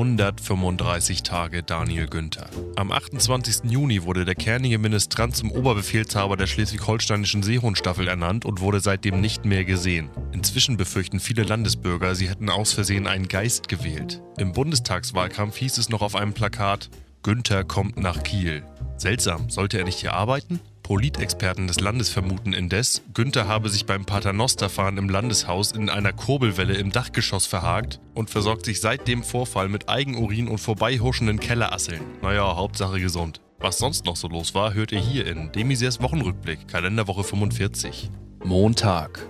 135 Tage Daniel Günther. Am 28. Juni wurde der kernige Ministrant zum Oberbefehlshaber der schleswig-holsteinischen Seehundstaffel ernannt und wurde seitdem nicht mehr gesehen. Inzwischen befürchten viele Landesbürger, sie hätten aus Versehen einen Geist gewählt. Im Bundestagswahlkampf hieß es noch auf einem Plakat, Günther kommt nach Kiel. Seltsam, sollte er nicht hier arbeiten? Politexperten des Landes vermuten indes, Günther habe sich beim Paternosterfahren im Landeshaus in einer Kurbelwelle im Dachgeschoss verhakt und versorgt sich seit dem Vorfall mit Eigenurin und vorbeihuschenden Kellerasseln. Naja, Hauptsache gesund. Was sonst noch so los war, hört ihr hier in Demisers Wochenrückblick, Kalenderwoche 45. Montag.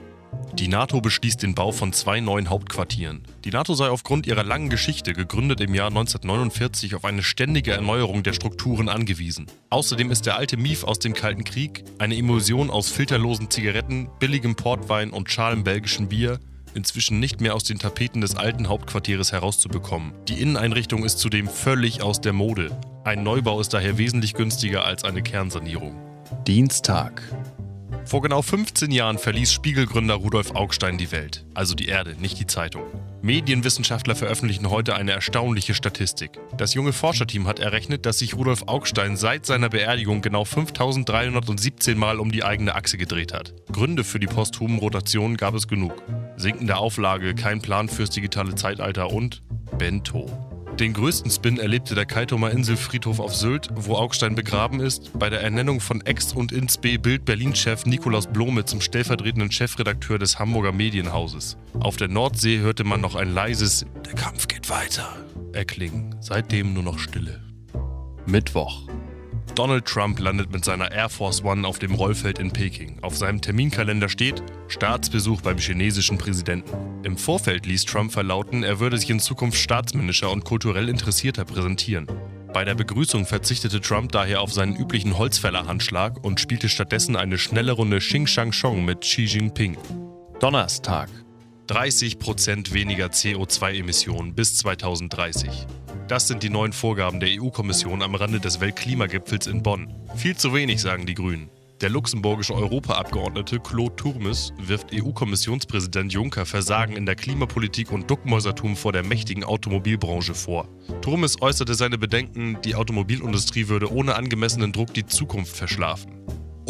Die NATO beschließt den Bau von zwei neuen Hauptquartieren. Die NATO sei aufgrund ihrer langen Geschichte, gegründet im Jahr 1949, auf eine ständige Erneuerung der Strukturen angewiesen. Außerdem ist der alte Mief aus dem Kalten Krieg, eine Emulsion aus filterlosen Zigaretten, billigem Portwein und schalem belgischen Bier, inzwischen nicht mehr aus den Tapeten des alten Hauptquartieres herauszubekommen. Die Inneneinrichtung ist zudem völlig aus der Mode. Ein Neubau ist daher wesentlich günstiger als eine Kernsanierung. Dienstag. Vor genau 15 Jahren verließ Spiegelgründer Rudolf Augstein die Welt, also die Erde, nicht die Zeitung. Medienwissenschaftler veröffentlichen heute eine erstaunliche Statistik. Das junge Forscherteam hat errechnet, dass sich Rudolf Augstein seit seiner Beerdigung genau 5317 Mal um die eigene Achse gedreht hat. Gründe für die posthumen Rotationen gab es genug. Sinkende Auflage, kein Plan fürs digitale Zeitalter und Bento. Den größten Spin erlebte der Kaitumer Inselfriedhof auf Sylt, wo Augstein begraben ist, bei der Ernennung von Ex- und Ins-B Bild Berlin-Chef Nikolaus Blome zum stellvertretenden Chefredakteur des Hamburger Medienhauses. Auf der Nordsee hörte man noch ein leises Der Kampf geht weiter erklingen. Seitdem nur noch Stille. Mittwoch. Donald Trump landet mit seiner Air Force One auf dem Rollfeld in Peking. Auf seinem Terminkalender steht Staatsbesuch beim chinesischen Präsidenten. Im Vorfeld ließ Trump verlauten, er würde sich in Zukunft staatsmännischer und kulturell interessierter präsentieren. Bei der Begrüßung verzichtete Trump daher auf seinen üblichen Holzfäller-Handschlag und spielte stattdessen eine schnelle Runde Xing Shang Chong mit Xi Jinping. Donnerstag. 30% weniger CO2-Emissionen bis 2030. Das sind die neuen Vorgaben der EU-Kommission am Rande des Weltklimagipfels in Bonn. Viel zu wenig, sagen die Grünen. Der luxemburgische Europaabgeordnete Claude Turmes wirft EU-Kommissionspräsident Juncker Versagen in der Klimapolitik und Duckmäusertum vor der mächtigen Automobilbranche vor. Turmes äußerte seine Bedenken, die Automobilindustrie würde ohne angemessenen Druck die Zukunft verschlafen.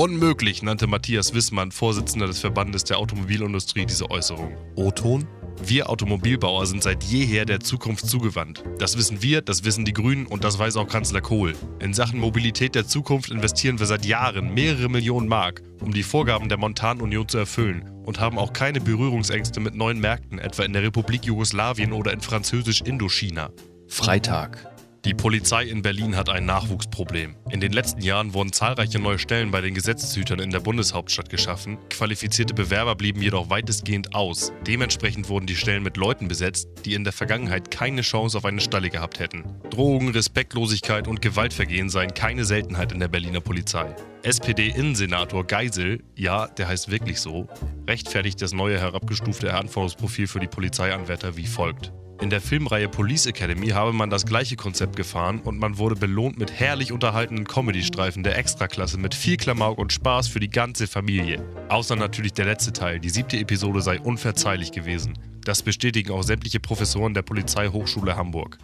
Unmöglich nannte Matthias Wissmann, Vorsitzender des Verbandes der Automobilindustrie, diese Äußerung. O-Ton? Wir Automobilbauer sind seit jeher der Zukunft zugewandt. Das wissen wir, das wissen die Grünen und das weiß auch Kanzler Kohl. In Sachen Mobilität der Zukunft investieren wir seit Jahren mehrere Millionen Mark, um die Vorgaben der Montanunion zu erfüllen und haben auch keine Berührungsängste mit neuen Märkten, etwa in der Republik Jugoslawien oder in französisch Indochina. Freitag. Die Polizei in Berlin hat ein Nachwuchsproblem. In den letzten Jahren wurden zahlreiche neue Stellen bei den Gesetzeshütern in der Bundeshauptstadt geschaffen. Qualifizierte Bewerber blieben jedoch weitestgehend aus. Dementsprechend wurden die Stellen mit Leuten besetzt, die in der Vergangenheit keine Chance auf eine Stelle gehabt hätten. Drogen, Respektlosigkeit und Gewaltvergehen seien keine Seltenheit in der Berliner Polizei. SPD-Innensenator Geisel, ja, der heißt wirklich so, rechtfertigt das neue herabgestufte Anforderungsprofil für die Polizeianwärter wie folgt. In der Filmreihe Police Academy habe man das gleiche Konzept gefahren und man wurde belohnt mit herrlich unterhaltenden Comedy-Streifen der Extraklasse mit viel Klamauk und Spaß für die ganze Familie. Außer natürlich der letzte Teil, die siebte Episode sei unverzeihlich gewesen. Das bestätigen auch sämtliche Professoren der Polizeihochschule Hamburg.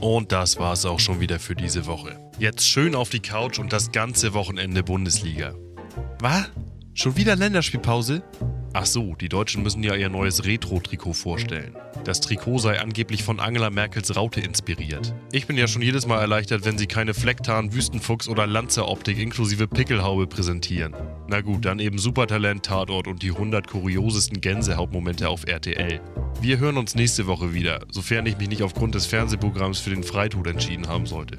Und das war's auch schon wieder für diese Woche. Jetzt schön auf die Couch und das ganze Wochenende Bundesliga. Was? Schon wieder Länderspielpause? Ach so, die Deutschen müssen ja ihr neues Retro-Trikot vorstellen. Das Trikot sei angeblich von Angela Merkels Raute inspiriert. Ich bin ja schon jedes Mal erleichtert, wenn sie keine Flecktarn, Wüstenfuchs oder Lanzeroptik inklusive Pickelhaube präsentieren. Na gut, dann eben Supertalent, Tatort und die 100 kuriosesten Gänsehautmomente auf RTL. Wir hören uns nächste Woche wieder, sofern ich mich nicht aufgrund des Fernsehprogramms für den Freitod entschieden haben sollte.